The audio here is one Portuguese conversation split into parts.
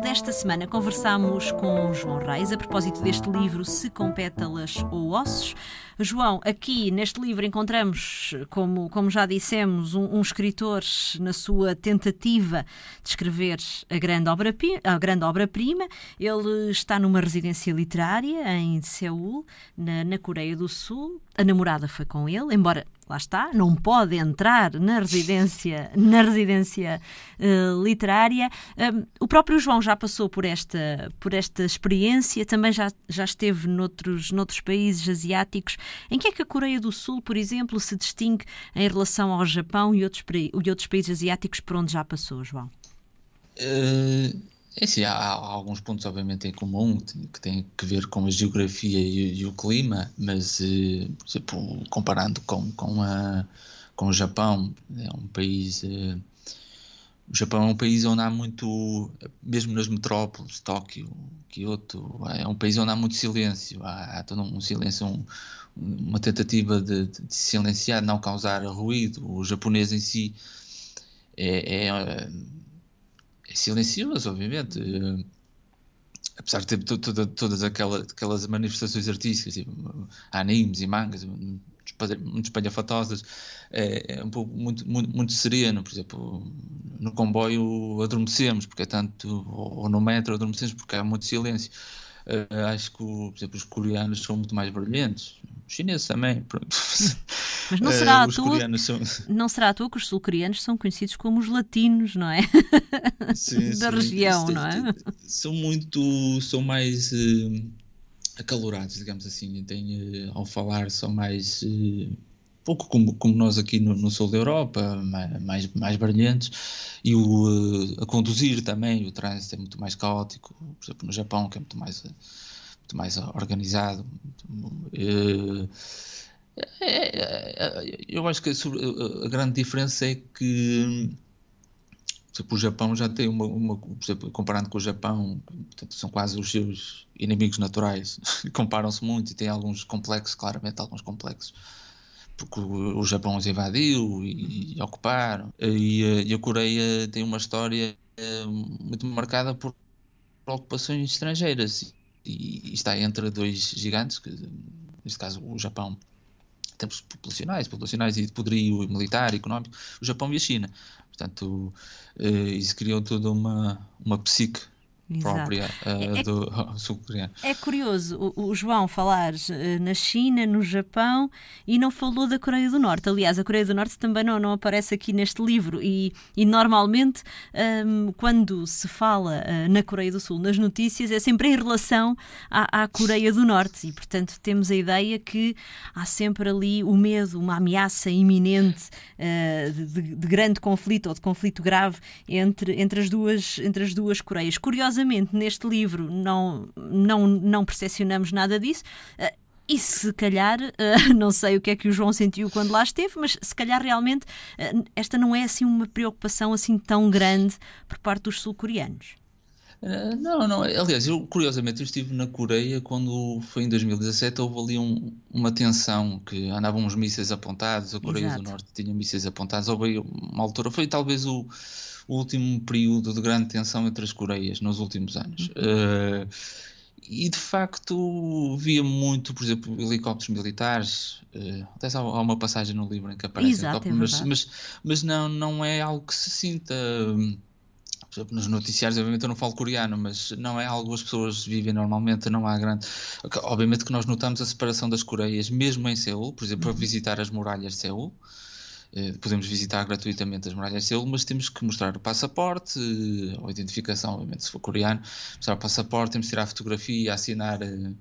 desta semana conversámos com João Reis a propósito deste livro Se com pétalas ou ossos. João, aqui neste livro encontramos, como, como já dissemos, um, um escritor na sua tentativa de escrever a grande obra-prima. Obra Ele está numa residência literária em Seul, na, na Coreia do Sul. A namorada foi com ele, embora lá está, não pode entrar na residência, na residência uh, literária. O próprio João já passou por esta, por esta experiência, também já, já esteve noutros, noutros países asiáticos. Em que é que a Coreia do Sul, por exemplo, se distingue em relação ao Japão e outros, e outros países asiáticos por onde já passou, João? Uh, é sim, há, há, alguns pontos, obviamente, em comum que têm que ver com a geografia e, e o clima, mas, uh, por exemplo, comparando com, com, a, com o Japão, é um país. Uh, o Japão é um país onde há muito, mesmo nas metrópoles, Tóquio, Kyoto, é um país onde há muito silêncio, há, há todo um silêncio, um, uma tentativa de, de, silenciar, não causar ruído. O japonês em si é, é é silencioso, obviamente. Uh, apesar de ter toda, todas aquelas, aquelas manifestações artísticas, tipo, animes e mangas, muito espalhafatosas, é, é um pouco muito, muito, muito, sereno. Por exemplo, no comboio adormecemos, porque é tanto, ou, ou no metro adormecemos porque há muito silêncio. Uh, acho que, por exemplo, os coreanos são muito mais brilhantes. Os chineses também. Mas não será, uh, à toa, são... não será à toa que os sul-coreanos são conhecidos como os latinos, não é? Sim, da sim, região, não é? São muito. são mais. Uh, acalorados, digamos assim. Tem, uh, ao falar, são mais pouco como, como nós aqui no, no, sul da Europa, mais, mais brilhantes, e o, a conduzir também, o trânsito é muito mais caótico, por exemplo no Japão, que é muito mais, muito mais organizado. Eh, é, é, eu acho que a, a, grande diferença é que exemplo, o Japão já tem uma, uma exemplo, comparando com o Japão, portanto, são quase os seus inimigos naturais, comparam-se muito e tem alguns complexos, claramente alguns complexos porque o, Japão os invadiu e, e ocuparam. E, eh, e, a Coreia tem uma história eh, muito marcada por ocupações estrangeiras e, e está entre dois gigantes, que, neste caso o Japão em termos populacionais, populacionais e de poderio militar, económico, o Japão e a China. Portanto, uh, isso criou toda uma, uma psique própria uh, é, do sul-coreano. É curioso o, o, João falar uh, na China, no Japão e não falou da Coreia do Norte. Aliás, a Coreia do Norte também não, não aparece aqui neste livro e, e normalmente um, ehm, quando se fala uh, na Coreia do Sul nas notícias é sempre em relação à, à, Coreia do Norte e, portanto, temos a ideia que há sempre ali o medo, uma ameaça iminente de, de, de grande conflito ou de conflito grave entre, entre, as, duas, entre as duas Coreias. Curiosamente, curiosamente, neste livro não, não, não percepcionamos nada disso. Uh, e se calhar, uh, não sei o que é que o João sentiu quando lá esteve, mas se calhar realmente uh, esta não é assim uma preocupação assim tão grande por parte dos sul-coreanos. Uh, não, não. Aliás, eu curiosamente eu estive na Coreia quando foi em 2017. Houve ali um, uma tensão que andavam uns mísseis apontados. A Coreia Exato. do Norte tinha mísseis apontados. Houve uma altura, foi talvez o, o último período de grande tensão entre as Coreias nos últimos anos. Uh, e de facto via muito, por exemplo, helicópteros militares. Uh, até há, uma passagem no livro em que aparece Exato, é mas, mas, mas, não, não é algo que se sinta. Por exemplo, nos noticiários, obviamente eu não falo coreano, mas não é algo que as pessoas vivem normalmente, não há grande. Obviamente que nós notamos a separação das Coreias, mesmo em Seul, por exemplo, para uhum. visitar as muralhas de Seul. Eh, podemos visitar gratuitamente as muralhas de Seul, mas temos que mostrar o passaporte, eh, ou identificação, obviamente, se for coreano, mostrar o passaporte, temos que tirar a fotografia, assinar uh,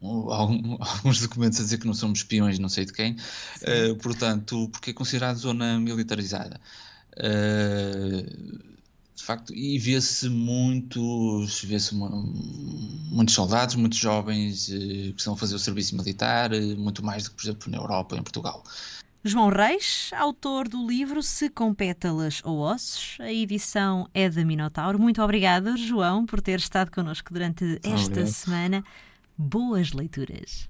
alguns documentos a dizer que não somos espiões, não sei de quem, uh, portanto, porque é considerado zona militarizada. Uh, de facto, e vê-se muitos, vê-se muitos soldados, muitos jovens que estão a fazer o serviço militar, muito mais do que, por exemplo, na Europa, em Portugal. João Reis, autor do livro Se com Pétalas ou Ossos, a edição é da Minotauro. Muito obrigada, João, por ter estado connosco durante esta Obrigado. semana. Boas leituras.